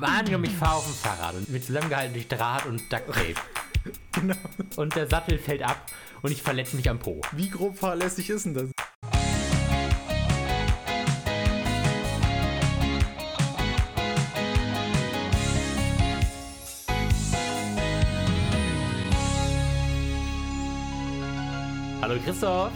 Angenommen, ich fahre auf dem Fahrrad und mit zusammengehalten durch Draht und Ducktape. Genau. Und der Sattel fällt ab und ich verletze mich am Po. Wie grob fahrlässig ist denn das? Hallo Christoph.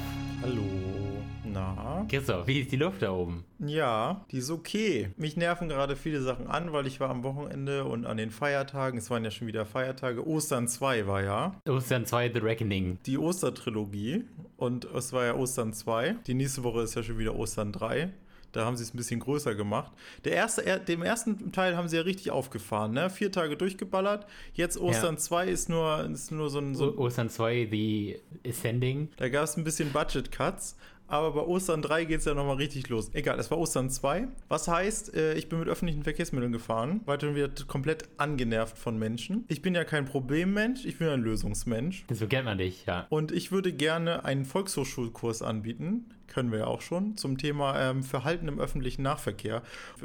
Christoph, wie ist die Luft da oben? Ja, die ist okay. Mich nerven gerade viele Sachen an, weil ich war am Wochenende und an den Feiertagen, es waren ja schon wieder Feiertage, Ostern 2 war ja. Ostern 2 The Reckoning. Die Ostertrilogie und es war ja Ostern 2. Die nächste Woche ist ja schon wieder Ostern 3. Da haben sie es ein bisschen größer gemacht. Der erste, er, dem ersten Teil haben sie ja richtig aufgefahren, ne? Vier Tage durchgeballert. Jetzt Ostern ja. 2 ist nur, ist nur so ein. So Ostern 2, The Ascending. Da gab es ein bisschen Budget-Cuts. Aber bei Ostern 3 geht es ja nochmal richtig los. Egal, es war Ostern 2. Was heißt, äh, ich bin mit öffentlichen Verkehrsmitteln gefahren, dann wird komplett angenervt von Menschen. Ich bin ja kein Problemmensch, ich bin ein Lösungsmensch. So kennt man dich, ja. Und ich würde gerne einen Volkshochschulkurs anbieten, können wir ja auch schon, zum Thema ähm, Verhalten im öffentlichen Nahverkehr.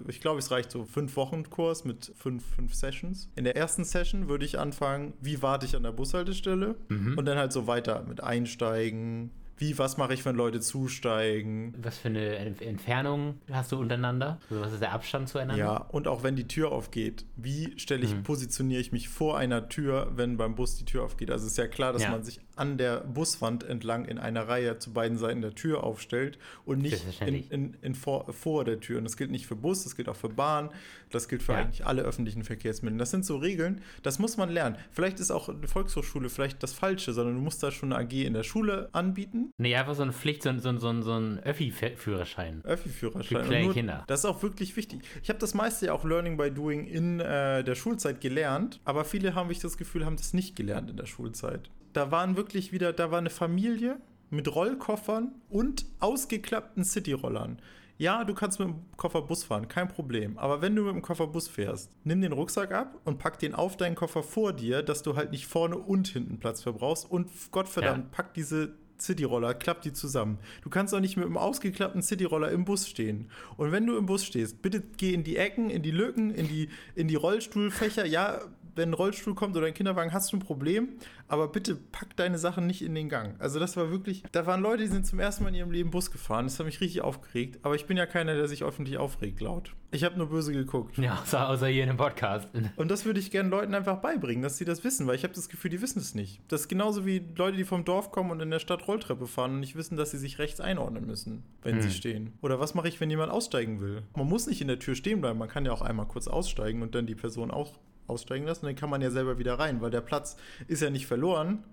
Ich glaube, es reicht so fünf Wochen Kurs mit fünf, fünf Sessions. In der ersten Session würde ich anfangen, wie warte ich an der Bushaltestelle mhm. und dann halt so weiter mit Einsteigen, wie, was mache ich, wenn Leute zusteigen? Was für eine Entfernung hast du untereinander? Also was ist der Abstand zueinander? Ja, und auch wenn die Tür aufgeht, wie stelle ich, mhm. positioniere ich mich vor einer Tür, wenn beim Bus die Tür aufgeht? Also ist ja klar, dass ja. man sich an der Buswand entlang in einer Reihe zu beiden Seiten der Tür aufstellt und nicht in, in, in vor, vor, der Tür. Und das gilt nicht für Bus, das gilt auch für Bahn, das gilt für ja. eigentlich alle öffentlichen Verkehrsmittel. Das sind so Regeln, das muss man lernen. Vielleicht ist auch eine Volkshochschule vielleicht das Falsche, sondern du musst da schon eine AG in der Schule anbieten Nee, einfach so eine Pflicht, so, so, so, so ein Öffi-Führerschein. Öffi-Führerschein. Für kleine Kinder. Das ist auch wirklich wichtig. Ich habe das meiste ja auch Learning by Doing in äh, der Schulzeit gelernt, aber viele haben, ich das Gefühl, haben das nicht gelernt in der Schulzeit. Da waren wirklich wieder, da war eine Familie mit Rollkoffern und ausgeklappten Cityrollern. Ja, du kannst mit dem Koffer Bus fahren, kein Problem. Aber wenn du mit dem Koffer Bus fährst, nimm den Rucksack ab und pack den auf deinen Koffer vor dir, dass du halt nicht vorne und hinten Platz verbrauchst. Und Gottverdammt, ja. pack diese Cityroller, klappt die zusammen. Du kannst doch nicht mit einem ausgeklappten Cityroller im Bus stehen. Und wenn du im Bus stehst, bitte geh in die Ecken, in die Lücken, in die, in die Rollstuhlfächer. Ja, wenn ein Rollstuhl kommt oder ein Kinderwagen, hast du ein Problem, aber bitte pack deine Sachen nicht in den Gang. Also das war wirklich, da waren Leute, die sind zum ersten Mal in ihrem Leben Bus gefahren. Das hat mich richtig aufgeregt, aber ich bin ja keiner, der sich öffentlich aufregt laut. Ich habe nur böse geguckt. Ja, außer, außer hier in dem Podcast. Und das würde ich gerne Leuten einfach beibringen, dass sie das wissen, weil ich habe das Gefühl, die wissen es nicht. Das ist genauso wie Leute, die vom Dorf kommen und in der Stadt Rolltreppe fahren und nicht wissen, dass sie sich rechts einordnen müssen, wenn hm. sie stehen. Oder was mache ich, wenn jemand aussteigen will? Man muss nicht in der Tür stehen bleiben, man kann ja auch einmal kurz aussteigen und dann die Person auch aussteigen lassen. Dann kann man ja selber wieder rein, weil der Platz ist ja nicht verloren.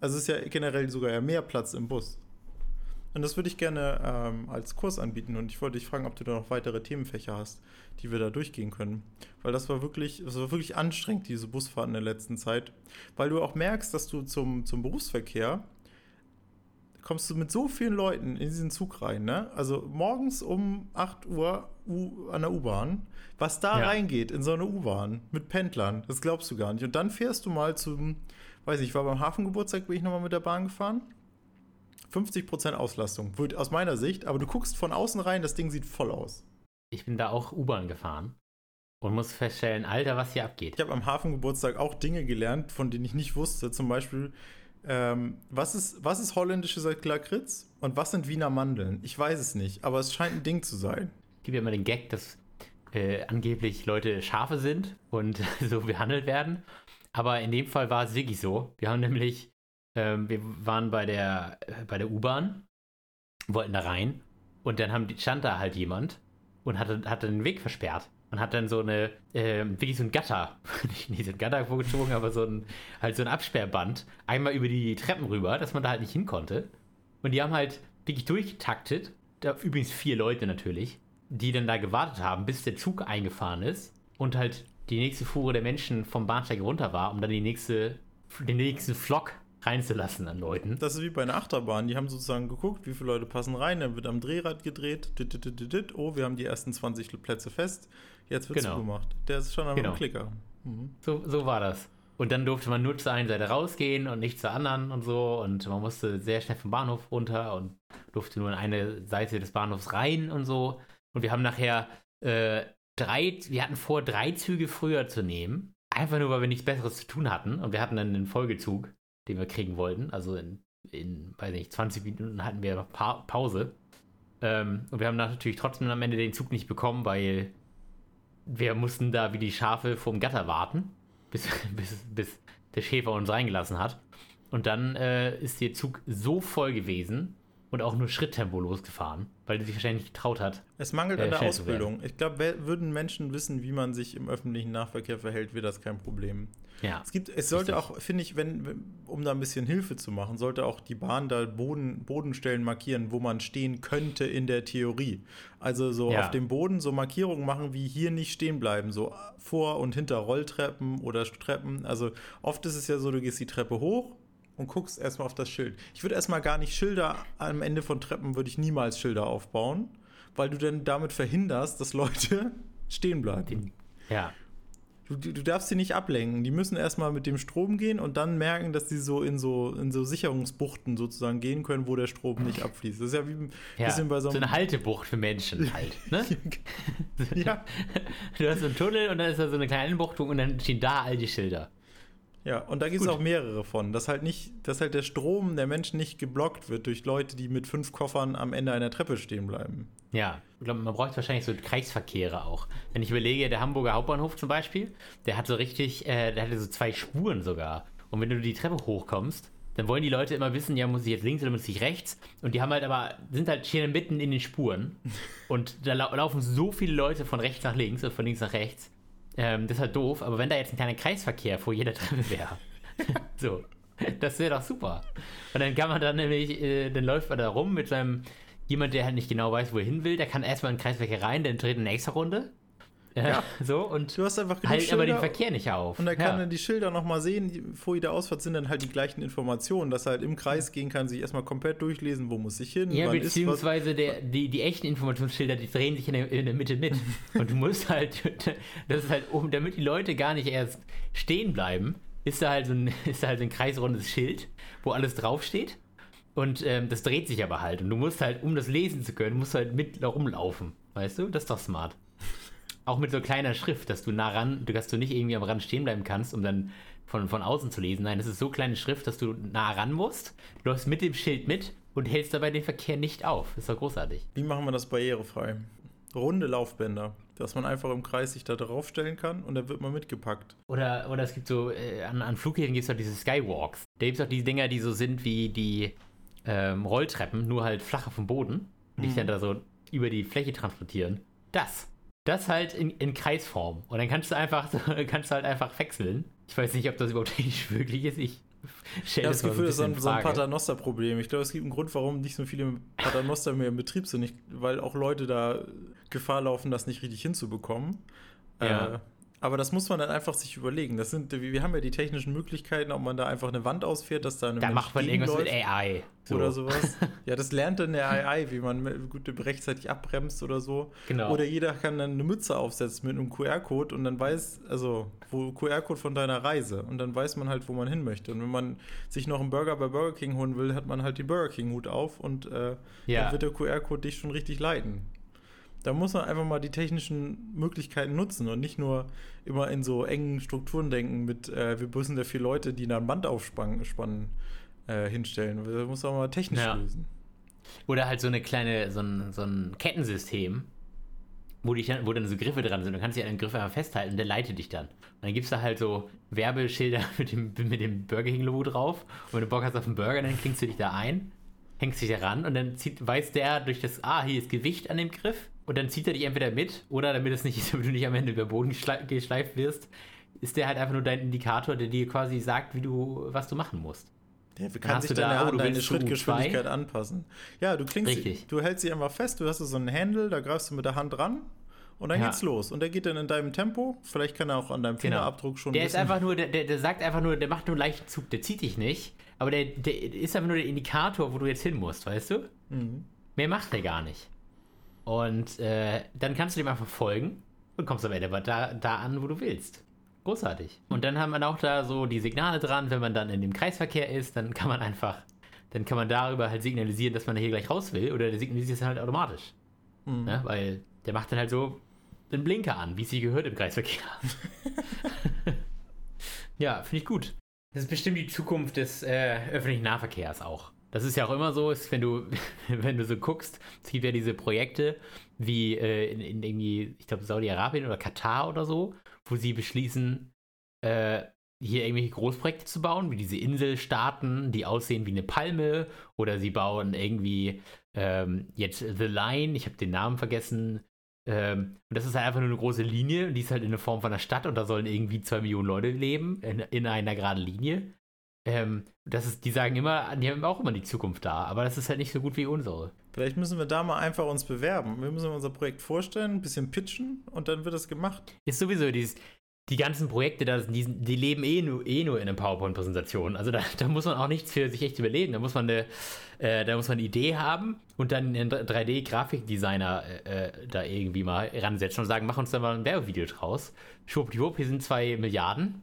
Also ist ja generell sogar ja mehr Platz im Bus. Und das würde ich gerne ähm, als Kurs anbieten. Und ich wollte dich fragen, ob du da noch weitere Themenfächer hast, die wir da durchgehen können. Weil das war wirklich, das war wirklich anstrengend, diese Busfahrt in der letzten Zeit. Weil du auch merkst, dass du zum, zum Berufsverkehr kommst du mit so vielen Leuten in diesen Zug rein, ne? Also morgens um 8 Uhr U an der U-Bahn, was da ja. reingeht in so eine U-Bahn mit Pendlern, das glaubst du gar nicht. Und dann fährst du mal zum, weiß ich, ich war beim Hafengeburtstag, bin ich nochmal mit der Bahn gefahren. 50% Auslastung, aus meiner Sicht, aber du guckst von außen rein, das Ding sieht voll aus. Ich bin da auch U-Bahn gefahren und muss feststellen, Alter, was hier abgeht. Ich habe am Hafengeburtstag auch Dinge gelernt, von denen ich nicht wusste. Zum Beispiel, ähm, was, ist, was ist holländische Lakritz und was sind Wiener Mandeln? Ich weiß es nicht, aber es scheint ein Ding zu sein. Es gibt ja immer den Gag, dass äh, angeblich Leute Schafe sind und so behandelt werden. Aber in dem Fall war es wirklich so. Wir haben nämlich, ähm, wir waren bei der, äh, der U-Bahn, wollten da rein und dann haben, stand da halt jemand und hatte, hatte den Weg versperrt und hat dann so eine, äh, wirklich so ein Gatter, nicht, so ein Gatter vorgezogen, aber so ein, halt so ein Absperrband einmal über die Treppen rüber, dass man da halt nicht hin konnte. Und die haben halt wirklich durchgetaktet, da übrigens vier Leute natürlich, die dann da gewartet haben, bis der Zug eingefahren ist und halt die nächste Fuhre der Menschen vom Bahnsteig runter war, um dann die nächste, den nächsten Flock reinzulassen an Leuten. Das ist wie bei einer Achterbahn. Die haben sozusagen geguckt, wie viele Leute passen rein, dann wird am Drehrad gedreht. Oh, wir haben die ersten 20 Plätze fest. Jetzt wird genau. zugemacht. Der ist schon am genau. Klicker. Mhm. So, so war das. Und dann durfte man nur zur einen Seite rausgehen und nicht zur anderen und so. Und man musste sehr schnell vom Bahnhof runter und durfte nur in eine Seite des Bahnhofs rein und so. Und wir haben nachher äh, drei, wir hatten vor, drei Züge früher zu nehmen. Einfach nur, weil wir nichts Besseres zu tun hatten. Und wir hatten dann einen Folgezug, den wir kriegen wollten. Also in, in weiß nicht, 20 Minuten hatten wir pa Pause. Ähm, und wir haben natürlich trotzdem am Ende den Zug nicht bekommen, weil wir mussten da wie die Schafe vorm Gatter warten, bis, bis, bis der Schäfer uns reingelassen hat. Und dann äh, ist der Zug so voll gewesen, und auch nur Schritttempo losgefahren, weil er sich wahrscheinlich nicht getraut hat. Es mangelt äh, an der Ausbildung. Ich glaube, würden Menschen wissen, wie man sich im öffentlichen Nahverkehr verhält, wäre das kein Problem. Ja. Es gibt, es sollte auch, finde ich, wenn, um da ein bisschen Hilfe zu machen, sollte auch die Bahn da Boden, Bodenstellen markieren, wo man stehen könnte in der Theorie. Also so ja. auf dem Boden so Markierungen machen, wie hier nicht stehen bleiben, so vor und hinter Rolltreppen oder Treppen. Also oft ist es ja so, du gehst die Treppe hoch, und guckst erstmal auf das Schild. Ich würde erstmal gar nicht Schilder am Ende von Treppen, würde ich niemals Schilder aufbauen, weil du dann damit verhinderst, dass Leute stehen bleiben. Ja. Du, du darfst sie nicht ablenken. Die müssen erstmal mit dem Strom gehen und dann merken, dass sie so in so in so Sicherungsbuchten sozusagen gehen können, wo der Strom nicht abfließt. Das ist ja wie ein ja, bisschen bei so einem. So eine Haltebucht für Menschen halt. Ne? ja. Du hast so einen Tunnel und dann ist da so eine kleine Buchtung und dann stehen da all die Schilder. Ja, und da gibt es auch mehrere von, dass halt nicht, dass halt der Strom der Menschen nicht geblockt wird durch Leute, die mit fünf Koffern am Ende einer Treppe stehen bleiben. Ja, ich glaube, man braucht wahrscheinlich so Kreisverkehre auch. Wenn ich überlege, der Hamburger Hauptbahnhof zum Beispiel, der hat so richtig, äh, der hatte so zwei Spuren sogar. Und wenn du die Treppe hochkommst, dann wollen die Leute immer wissen, ja, muss ich jetzt links oder muss ich rechts? Und die haben halt aber, sind halt hier mitten in den Spuren. Und da laufen so viele Leute von rechts nach links oder von links nach rechts. Ähm, das ist halt doof, aber wenn da jetzt ein kleiner Kreisverkehr vor jeder Treppe wäre, so, das wäre doch super. Und dann kann man dann nämlich, äh, dann läuft man da rum mit seinem, jemand, der halt nicht genau weiß, wo er hin will, der kann erstmal in den Kreisverkehr rein, dann dreht eine nächste Runde ja. So, und du hast einfach genug halt aber den Verkehr nicht auf. Und da kann ja. dann die Schilder nochmal sehen, vor jeder Ausfahrt sind dann halt die gleichen Informationen, dass er halt im Kreis gehen kann, sich erstmal komplett durchlesen, wo muss ich hin. Ja, beziehungsweise der, die, die echten Informationsschilder, die drehen sich in der, in der Mitte mit. und du musst halt, das ist halt, um, damit die Leute gar nicht erst stehen bleiben, ist da halt so ein, ist da halt so ein kreisrundes Schild, wo alles draufsteht. Und ähm, das dreht sich aber halt. Und du musst halt, um das lesen zu können, musst du halt mit rumlaufen. Weißt du? Das ist doch smart. Auch mit so kleiner Schrift, dass du nah ran, dass du nicht irgendwie am Rand stehen bleiben kannst, um dann von, von außen zu lesen. Nein, das ist so kleine Schrift, dass du nah ran musst. Läufst mit dem Schild mit und hältst dabei den Verkehr nicht auf. Das ist doch großartig. Wie machen wir das barrierefrei? Runde Laufbänder, dass man einfach im Kreis sich da draufstellen kann und dann wird man mitgepackt. Oder, oder es gibt so, äh, an, an Flughäfen gibt es doch diese Skywalks. Da gibt es auch diese Dinger, die so sind wie die ähm, Rolltreppen, nur halt flacher vom Boden. Und dich mhm. dann da so über die Fläche transportieren. Das das halt in, in Kreisform. Und dann kannst du einfach, kannst du halt einfach wechseln. Ich weiß nicht, ob das überhaupt nicht möglich ist. Ich stelle das, das Gefühl, das ist so ein Paternoster-Problem. Ich glaube, es gibt einen Grund, warum nicht so viele Paternoster mehr im Betrieb sind, nicht, weil auch Leute da Gefahr laufen, das nicht richtig hinzubekommen. Ja. Äh, aber das muss man dann einfach sich überlegen. Das sind, wir haben ja die technischen Möglichkeiten, ob man da einfach eine Wand ausfährt, dass da eine Da Mensch macht man irgendwas mit AI. So. Oder sowas. ja, das lernt dann der AI, wie man gut rechtzeitig abbremst oder so. Genau. Oder jeder kann dann eine Mütze aufsetzen mit einem QR-Code und dann weiß, also wo QR-Code von deiner Reise. Und dann weiß man halt, wo man hin möchte. Und wenn man sich noch einen Burger bei Burger King holen will, hat man halt den Burger King-Hut auf und äh, ja. dann wird der QR-Code dich schon richtig leiten. Da muss man einfach mal die technischen Möglichkeiten nutzen und nicht nur immer in so engen Strukturen denken mit, äh, wir müssen da vier Leute, die ein Band aufspannen, äh, hinstellen. Das muss man mal technisch ja. lösen. Oder halt so eine kleine, so ein, so ein Kettensystem, wo, dich dann, wo dann so Griffe dran sind. Du kannst dich an den Griff einfach festhalten und der leitet dich dann. Und dann gibt es da halt so Werbeschilder mit dem, mit dem Burger King-Logo drauf. Und wenn du Bock hast auf einen Burger, dann klingst du dich da ein, hängst dich da ran und dann zieht, weiß der durch das, ah, hier ist Gewicht an dem Griff und dann zieht er dich entweder mit oder damit es nicht, damit du nicht am Ende über den Boden geschleift wirst, ist der halt einfach nur dein Indikator, der dir quasi sagt, wie du, was du machen musst. Der kann sich dann da, oh, deine Schrittgeschwindigkeit anpassen. Ja, du klingst, Richtig. du hältst sie einfach fest, du hast so einen Handle, da greifst du mit der Hand dran und dann ja. geht's los. Und der geht dann in deinem Tempo. Vielleicht kann er auch an deinem genau. Fingerabdruck schon. Der ist einfach nur, der, der, sagt einfach nur, der macht nur einen leichten Zug, der zieht dich nicht. Aber der, der ist einfach nur der Indikator, wo du jetzt hin musst, weißt du? Mhm. Mehr macht der gar nicht. Und äh, dann kannst du dem einfach folgen und kommst am Ende da, da an, wo du willst. Großartig. Und dann haben wir auch da so die Signale dran, wenn man dann in dem Kreisverkehr ist, dann kann man einfach, dann kann man darüber halt signalisieren, dass man hier gleich raus will oder der signalisiert es halt automatisch. Mhm. Ja, weil der macht dann halt so, den Blinker an, wie es sie gehört im Kreisverkehr. ja, finde ich gut. Das ist bestimmt die Zukunft des äh, öffentlichen Nahverkehrs auch. Das ist ja auch immer so, ist, wenn du, wenn du so guckst, es gibt ja diese Projekte wie äh, in, in, irgendwie, ich glaube, Saudi-Arabien oder Katar oder so, wo sie beschließen, äh, hier irgendwelche Großprojekte zu bauen, wie diese Inselstaaten, die aussehen wie eine Palme, oder sie bauen irgendwie ähm, jetzt The Line, ich habe den Namen vergessen. Ähm, und das ist halt einfach nur eine große Linie, die ist halt in der Form von einer Stadt und da sollen irgendwie zwei Millionen Leute leben in, in einer geraden Linie. Ähm, das ist, die sagen immer, die haben auch immer die Zukunft da, aber das ist halt nicht so gut wie unsere. Vielleicht müssen wir da mal einfach uns bewerben. Wir müssen unser Projekt vorstellen, ein bisschen pitchen und dann wird das gemacht. Ist sowieso dieses, die ganzen Projekte, da, die, die leben eh nur, eh nur in einer PowerPoint-Präsentation. Also da, da, muss man auch nichts für sich echt überlegen. Da muss man eine, äh, da muss man eine Idee haben und dann einen 3D-Grafikdesigner äh, äh, da irgendwie mal ransetzen und sagen, mach uns da mal ein Werbevideo draus. Schwuppdiwupp, hier sind zwei Milliarden.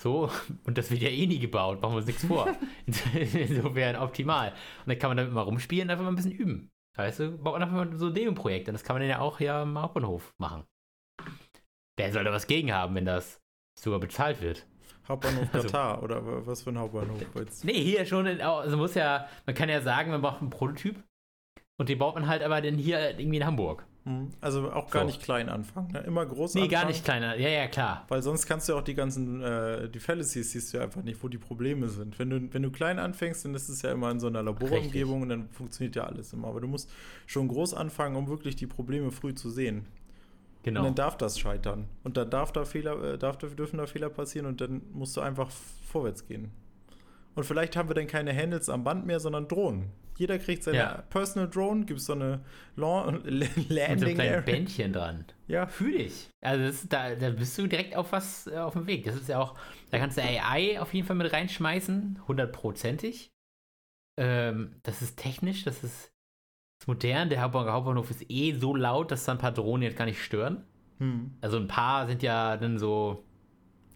So, und das wird ja eh nie gebaut, machen wir uns nichts vor. Insofern optimal. Und dann kann man damit mal rumspielen und einfach mal ein bisschen üben. Weißt du, baut man einfach mal so ein Demo-Projekt und das kann man dann ja auch hier am Hauptbahnhof machen. Wer soll da was gegen haben, wenn das sogar bezahlt wird? Hauptbahnhof also Katar also, oder was für ein Hauptbahnhof jetzt? Nee, hier schon, in, also muss ja, man kann ja sagen, man braucht einen Prototyp und den baut man halt aber dann hier irgendwie in Hamburg. Mhm. Also auch gar so. nicht klein anfangen, ne? immer groß nee, anfangen. Nee, gar nicht kleiner, ja, ja, klar. Weil sonst kannst du auch die ganzen, äh, die Fallacies siehst du ja einfach nicht, wo die Probleme sind. Wenn du, wenn du klein anfängst, dann ist es ja immer in so einer Laborumgebung und dann funktioniert ja alles immer. Aber du musst schon groß anfangen, um wirklich die Probleme früh zu sehen. Genau. Und dann darf das scheitern. Und dann darf da Fehler, äh, darf, dürfen da Fehler passieren und dann musst du einfach vorwärts gehen. Und vielleicht haben wir dann keine Handles am Band mehr, sondern Drohnen. Jeder kriegt seine ja. Personal Drone, gibt es so eine Landing Mit so ein kleines Bändchen dran. Ja. Fühl dich. Also das, da, da bist du direkt auf was äh, auf dem Weg. Das ist ja auch, da kannst du AI auf jeden Fall mit reinschmeißen, hundertprozentig. Ähm, das ist technisch, das ist ist modern, der Hauptbahnhof ist eh so laut, dass da ein paar Drohnen jetzt gar nicht stören. Hm. Also ein paar sind ja dann so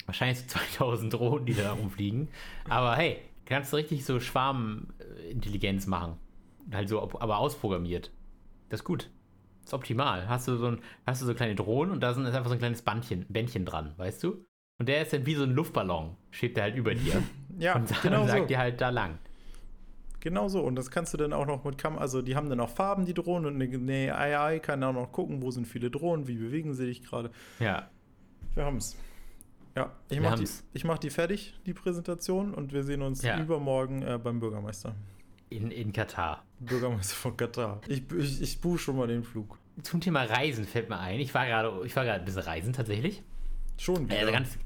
wahrscheinlich so 2000 Drohnen, die da rumfliegen. Aber hey, kannst du richtig so Schwarmintelligenz machen. Halt so, aber ausprogrammiert. Das ist gut. Das ist optimal. Hast du so ein, hast du so kleine Drohnen und da ist einfach so ein kleines Bandchen, Bändchen dran, weißt du? Und der ist dann wie so ein Luftballon, schwebt der halt über dir. ja, und genau sagt so. dir halt da lang. Genau so. Und das kannst du dann auch noch mit Kam also die haben dann auch Farben, die Drohnen, und eine AI kann auch noch gucken, wo sind viele Drohnen, wie bewegen sie sich gerade. Ja. Wir haben es. Ja, ich mache die, mach die fertig, die Präsentation, und wir sehen uns ja. übermorgen äh, beim Bürgermeister. In, in Katar. Bürgermeister von Katar. Ich, ich, ich buche schon mal den Flug. Zum Thema Reisen fällt mir ein. Ich war gerade, ich war gerade ein bisschen reisen tatsächlich. Schon wieder. Also ganz,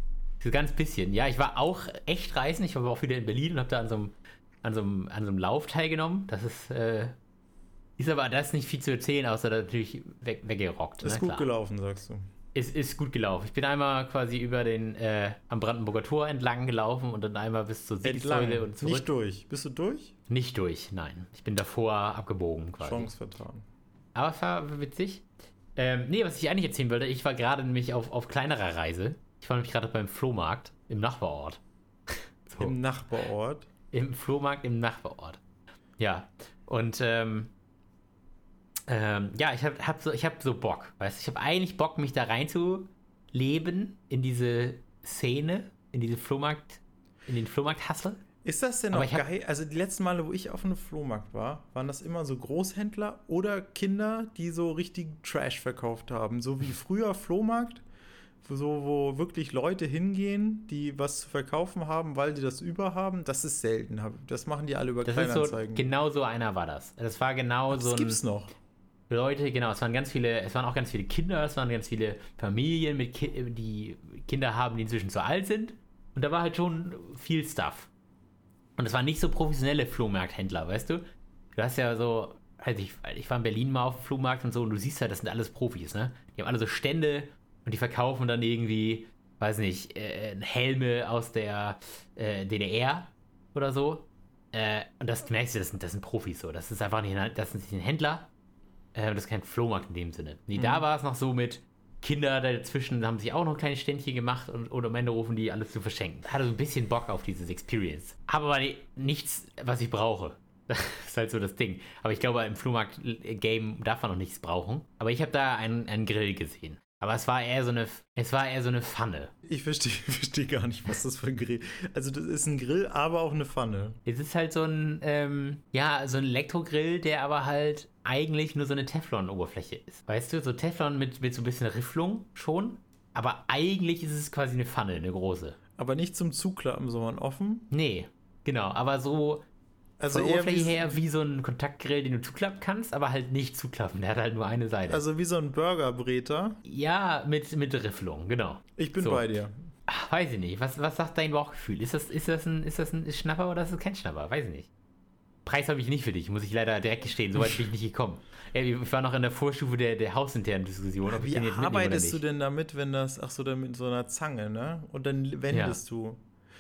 ganz bisschen. Ja, ich war auch echt reisen. Ich war auch wieder in Berlin und habe da an so einem an so einem, an so einem Lauf teilgenommen. Das ist, äh, ist aber das nicht viel zu erzählen, außer natürlich weg, weggerockt. Ist ne? gut Klar. gelaufen, sagst du. Ist, ist gut gelaufen. Ich bin einmal quasi über den äh, am Brandenburger Tor entlang gelaufen und dann einmal bis zur Siegessäule und zurück. Nicht durch. Bist du durch? Nicht durch, nein. Ich bin davor abgebogen quasi. Chance vertan. Aber es war witzig. Ähm, nee, was ich eigentlich erzählen wollte, ich war gerade nämlich auf, auf kleinerer Reise. Ich war nämlich gerade beim Flohmarkt im Nachbarort. so. Im Nachbarort? Im Flohmarkt im Nachbarort. Ja. Und ähm, ähm, ja, ich habe hab so, hab so Bock. Weißt ich habe eigentlich Bock, mich da reinzuleben in diese Szene, in diese Flohmarkt, in den Flohmarkt-Hassel. Ist das denn noch geil? Also die letzten Male, wo ich auf einem Flohmarkt war, waren das immer so Großhändler oder Kinder, die so richtig Trash verkauft haben. So wie früher Flohmarkt so, wo wirklich Leute hingehen, die was zu verkaufen haben, weil die das überhaben, das ist selten. Das machen die alle über das Kleinanzeigen. So, genau so einer war das. Das war genau das so. Das gibt's noch. Leute, genau, es waren ganz viele, es waren auch ganz viele Kinder, es waren ganz viele Familien, mit Ki die Kinder haben, die inzwischen zu alt sind. Und da war halt schon viel Stuff. Und es waren nicht so professionelle Flohmarkthändler, weißt du? Du hast ja so, also ich, ich war in Berlin mal auf dem Flohmarkt und so, und du siehst halt, das sind alles Profis, ne? Die haben alle so Stände und die verkaufen dann irgendwie, weiß nicht, äh, Helme aus der äh, DDR oder so. Äh, und das merkst du, das sind, das sind Profis so. Das ist einfach nicht, das ist nicht ein Händler. Äh, das ist kein Flohmarkt in dem Sinne. Nee, mhm. da war es noch so mit Kinder dazwischen haben sich auch noch kleine Ständchen gemacht und, und am Ende rufen die alles zu verschenken. Hatte so ein bisschen Bock auf dieses Experience. Aber nichts, was ich brauche. Das ist halt so das Ding. Aber ich glaube, im Flohmarkt-Game darf man noch nichts brauchen. Aber ich habe da einen, einen Grill gesehen. Aber es war eher so eine, es war eher so eine Pfanne. Ich verstehe versteh gar nicht, was das für ein Grill Also, das ist ein Grill, aber auch eine Pfanne. Es ist halt so ein, ähm, ja, so ein Elektrogrill, der aber halt eigentlich nur so eine Teflon-Oberfläche ist. Weißt du, so Teflon mit, mit so ein bisschen Rifflung schon. Aber eigentlich ist es quasi eine Pfanne, eine große. Aber nicht zum Zuklappen, sondern offen. Nee, genau. Aber so Also von eher Oberfläche wie, her wie so ein Kontaktgrill, den du zuklappen kannst, aber halt nicht zuklappen. Der hat halt nur eine Seite. also wie so ein Burgerbreter. ja, mit, mit Rifflung, genau. Ich bin So. bei dir. Ach, weiß ich nicht. Was, was sagt dein Bauchgefühl? Ist das, ist, das ein, ist das ein Schnapper oder ist das kein Schnapper? Weiß ich nicht. Preis habe ich nicht für dich, muss ich leider direkt gestehen. So weit bin ich nicht gekommen. Ich war noch in der Vorstufe der, der hausinternen Diskussion, ob ich Wie den jetzt arbeitest du denn damit, wenn das, ach so, dann mit so einer Zange, ne? Und dann wendest du.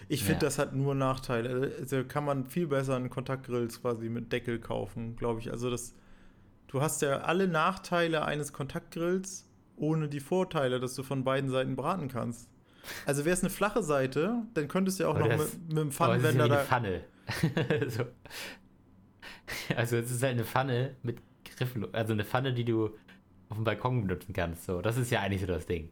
Ich finde, Ja. das hat nur Nachteile. Also kann man viel besser einen Kontaktgrills quasi mit Deckel kaufen, glaube ich. Also das, du hast ja alle Nachteile eines Kontaktgrills ohne die Vorteile, dass du von beiden Seiten braten kannst. Also wäre es eine flache Seite, dann könntest du ja auch Aber noch das- mit, mit dem Pfannenwender da. Pfanne. so. Also es ist halt eine Pfanne mit Griffel, also eine Pfanne, die du auf dem Balkon benutzen kannst. So, das ist ja eigentlich so das Ding.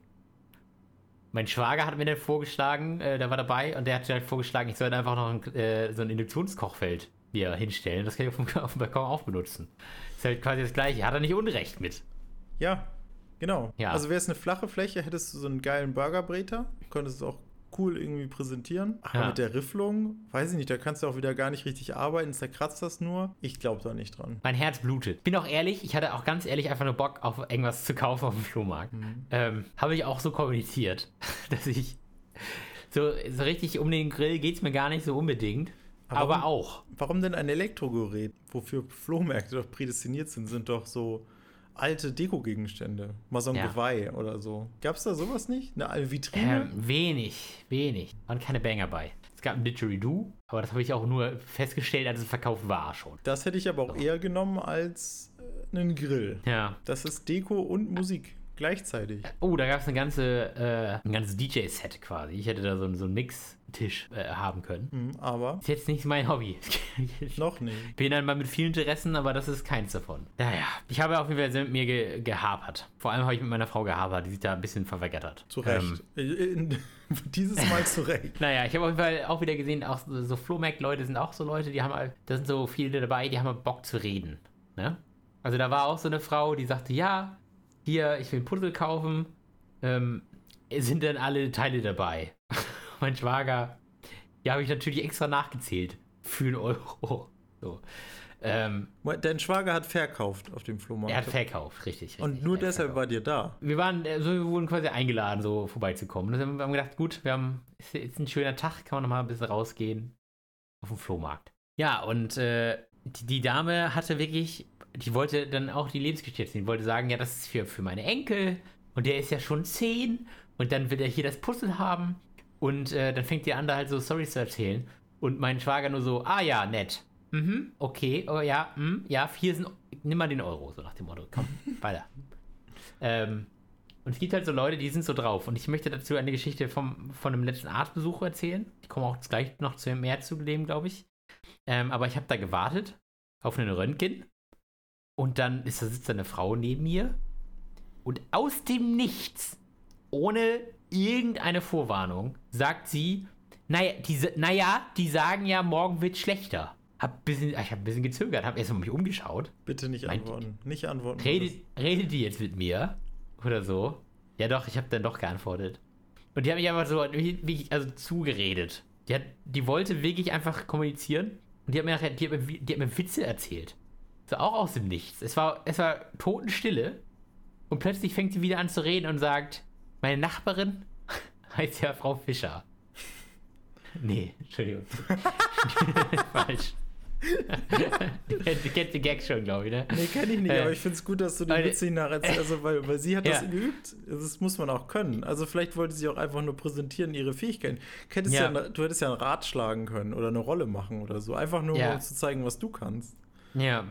Mein Schwager hat mir dann vorgeschlagen, äh, der war dabei und der hat mir halt vorgeschlagen, ich soll einfach noch ein, äh, so ein Induktionskochfeld hier hinstellen. Das kann ich auf dem, auf dem Balkon auch benutzen. Ist halt quasi das gleiche. Hat er nicht Unrecht mit. Ja, genau. Ja. Also wäre es eine flache Fläche, hättest du so einen geilen Burgerbreter, könntest es auch cool irgendwie präsentieren. Aber Ja. mit der Rifflung, weiß ich nicht, da kannst du auch wieder gar nicht richtig arbeiten, zerkratzt das nur. Ich glaube da nicht dran. Mein Herz blutet. Bin auch ehrlich, ich hatte auch ganz ehrlich einfach nur Bock auf irgendwas zu kaufen auf dem Flohmarkt. Ähm, Habe ich auch so kommuniziert, dass ich so, so richtig um den Grill geht es mir gar nicht so unbedingt. Aber Aber, warum- auch. Warum denn ein Elektrogerät, wofür Flohmärkte doch prädestiniert sind, sind doch so alte Dekogegenstände. Mal so ein Ja. Geweih oder so. Gab es da sowas nicht? Eine Vitrine? Ähm, wenig, wenig. Waren keine Banger bei. Es gab ein Didgeridoo, aber das habe ich auch nur festgestellt, als es verkauft war schon. Das hätte ich aber auch eher genommen als äh, einen Grill. Ja. Das ist Deko und Musik gleichzeitig. Oh, da gab es eine ganze, äh, ein ganzes DJ-Set quasi. Ich hätte da so, einen- so einen Mix-Tisch äh, haben können. Hm, aber Ist jetzt nicht mein Hobby. noch nicht. bin dann mal mit vielen Interessen, aber das ist keins davon. Naja, ich habe auf jeden Fall sehr mit mir ge gehapert. Vor allem habe ich mit meiner Frau gehapert, die sich da ein bisschen verweckert hat. Zu Recht. Ähm, Äh, in- Dieses Mal zu Recht. naja, ich habe auf jeden Fall auch wieder gesehen, auch so, so Flohmarkt-Leute sind auch so Leute, die haben, halt- da sind so viele dabei, die haben halt Bock zu reden. Ne? Also da war auch so eine Frau, die sagte, ja, hier, ich will ein Puzzle kaufen. Ähm, sind dann alle Teile dabei? mein Schwager, ja, habe ich natürlich extra nachgezählt. Für einen Euro. So. Ähm, Dein Schwager hat verkauft auf dem Flohmarkt. Er hat verkauft, richtig. richtig und nur deshalb verkauft. war dir da. Wir waren, äh, so, wir wurden quasi eingeladen, so vorbeizukommen. Und dann haben wir gedacht, gut, wir haben, ist jetzt ein schöner Tag, kann man noch mal ein bisschen rausgehen auf den Flohmarkt. Ja, und äh, die, die Dame hatte wirklich, die wollte dann auch die Lebensgeschichte die wollte sagen, ja, das ist für, für meine Enkel und der ist ja schon zehn und dann will er hier das Puzzle haben und äh, dann fängt die an, da halt so Storys zu erzählen und mein Schwager nur so, ah ja, nett. Mhm, okay, oh ja, hm, ja, vier sind, nimm mal den Euro, so nach dem Motto, komm, weiter. Ähm, und es gibt halt so Leute, die sind so drauf. Und ich möchte dazu eine Geschichte vom, von einem letzten Arztbesuch erzählen. Ich komme auch gleich noch zu mehr zu dem, glaube ich. Ähm, aber ich habe da gewartet auf einen Röntgen. Und dann ist da sitzt da eine Frau neben mir. Und aus dem Nichts, ohne irgendeine Vorwarnung, sagt sie, naja, diese, naja, die sagen ja, morgen wird schlechter. Hab bisschen, ich habe ein bisschen gezögert, habe erstmal mich umgeschaut. Bitte nicht Meint- antworten. Nicht antworten. Redet, redet die jetzt mit mir? Oder so? Ja, doch, ich habe dann doch geantwortet. Und die hat mich einfach so, also zugeredet. Die, hat, die wollte wirklich einfach kommunizieren. Und die hat mir nachher, die hat mir, die hat mir Witze erzählt. So auch aus dem Nichts. Es war, es war Totenstille. Und plötzlich fängt sie wieder an zu reden und sagt, meine Nachbarin heißt ja Frau Fischer. Nee, Entschuldigung. Falsch. du kennst, die Gags schon, glaube ich, ne? Nee, kenne ich nicht, Äh, aber ich finde es gut, dass du den Witz nicht nacherzählst, also, weil, weil sie hat das Ja. geübt. Das muss man auch können. Also vielleicht wollte sie auch einfach nur präsentieren, ihre Fähigkeiten. Ja. ja. du hättest ja einen Rat schlagen können oder eine Rolle machen oder so. Einfach nur, um zu zeigen, was du kannst. Ja.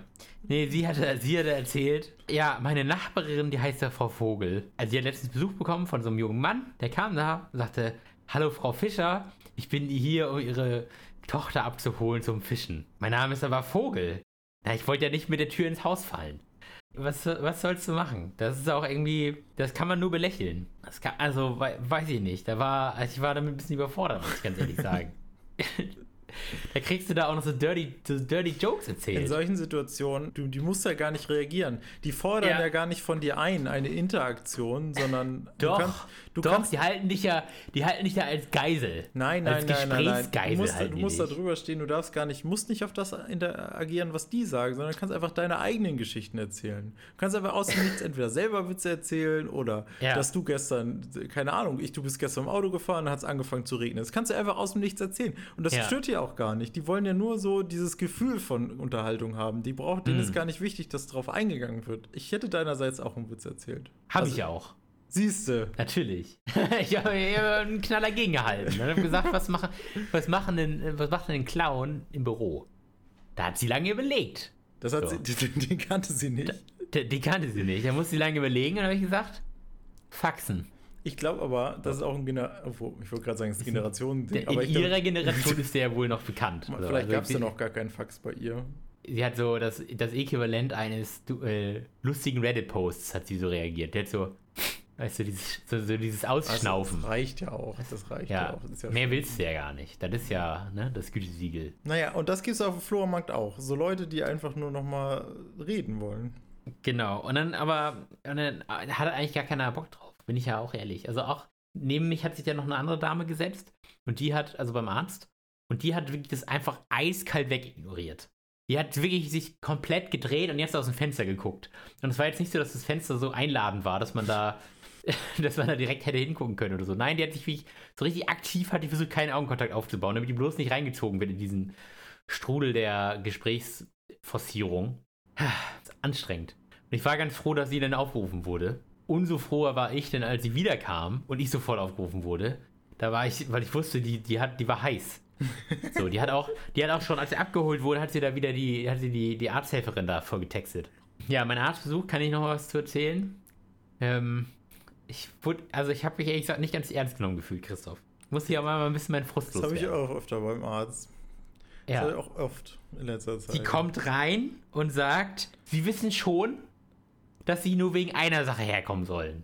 Nee, sie hatte, sie hatte erzählt, ja, meine Nachbarin, die heißt ja Frau Vogel. Also sie hat letztens Besuch bekommen von so einem jungen Mann, der kam da und sagte, hallo Frau Fischer, ich bin hier, um ihre Tochter abzuholen zum Fischen. Mein Name ist aber Vogel. Na, ich wollte ja nicht mit der Tür ins Haus fallen. Was, was sollst du machen? Das ist auch irgendwie, das kann man nur belächeln. Das kann, also, weiß ich nicht. Da war, also ich war damit ein bisschen überfordert, muss ich ganz ehrlich sagen. da kriegst du da auch noch so dirty, so dirty Jokes erzählt. In solchen Situationen, du, die musst ja gar nicht reagieren. Die fordern ja. ja gar nicht von dir ein, eine Interaktion, sondern doch, du kannst, du doch, kannst, die halten dich ja, die halten dich ja als Geisel. Nein, nein, als nein, nein, nein. Du musst, du musst da drüber stehen, du darfst gar nicht, musst nicht auf das interagieren, was die sagen, sondern kannst einfach deine eigenen Geschichten erzählen. Du kannst einfach aus dem Nichts entweder selber Witze erzählen oder ja. dass du gestern, keine Ahnung, ich, du bist gestern im Auto gefahren, hat es angefangen zu regnen. Das kannst du einfach aus dem Nichts erzählen. Und das ja. stört dir auch gar nicht. Die wollen ja nur so dieses Gefühl von Unterhaltung haben. Die braucht, denen mm. ist gar nicht wichtig, dass drauf eingegangen wird. Ich hätte deinerseits auch einen Witz erzählt. Habe also, ich auch. Siehste. Natürlich. ich habe einen Knaller gegengehalten. Ich habe gesagt, was, machen, was, machen denn, was macht denn ein Clown im Büro? Da hat sie lange überlegt. Das hat so. sie, den, den, kannte sie nicht. Die, die kannte sie nicht. Da musste sie lange überlegen und habe ich gesagt, Faxen. Ich glaube aber, das ist auch ein Generation, ich wollte gerade sagen, es ist ein Generationending. In ihrer glaub, Generation ist der ja wohl noch bekannt. Vielleicht also gab es ja noch gar keinen Fax bei ihr. Sie hat so das, das Äquivalent eines äh, lustigen Reddit-Posts, hat sie so reagiert. Der hat so, weißt du, dieses, so, so dieses Ausschnaufen. Also das reicht ja auch. Das reicht ja, ja auch. Ja mehr willst du ja gar nicht. Das ist ja ne, das Gütesiegel. Naja, und das gibt es auf dem Flohmarkt auch. So Leute, die einfach nur noch mal reden wollen. Genau. Und dann aber und dann hat eigentlich gar keiner Bock drauf. Bin ich ja auch ehrlich. Also auch neben mich hat sich ja noch eine andere Dame gesetzt und die hat, also beim Arzt, und die hat wirklich das einfach eiskalt wegignoriert. Die hat wirklich sich komplett gedreht und jetzt aus dem Fenster geguckt. Und es war jetzt nicht so, dass das Fenster so einladend war, dass man da, dass man da direkt hätte hingucken können oder so. Nein, die hat sich wirklich so richtig aktiv hat die versucht, keinen Augenkontakt aufzubauen, damit die bloß nicht reingezogen wird in diesen Strudel der Gesprächsforcierung. Anstrengend. Und ich war ganz froh, dass sie dann aufgerufen wurde umso froher war ich denn, als sie wiederkam und ich sofort aufgerufen wurde. Da war ich, weil ich wusste, die, die, hat, die war heiß. So, die hat auch, die hat auch schon, als sie abgeholt wurde, hat sie da wieder die, hat sie die, die Arzthelferin da vorgetextet. Ja, mein Arztbesuch, kann ich noch was zu erzählen? Ähm, ich wurde, also ich habe mich ehrlich gesagt nicht ganz ernst genommen gefühlt, Christoph. Ich musste ja mal ein bisschen meinen Frust Das habe ich auch öfter beim Arzt. Ja. Das ich auch oft in letzter Zeit. Die kommt rein und sagt, Sie wissen schon, dass sie nur wegen einer Sache herkommen sollen.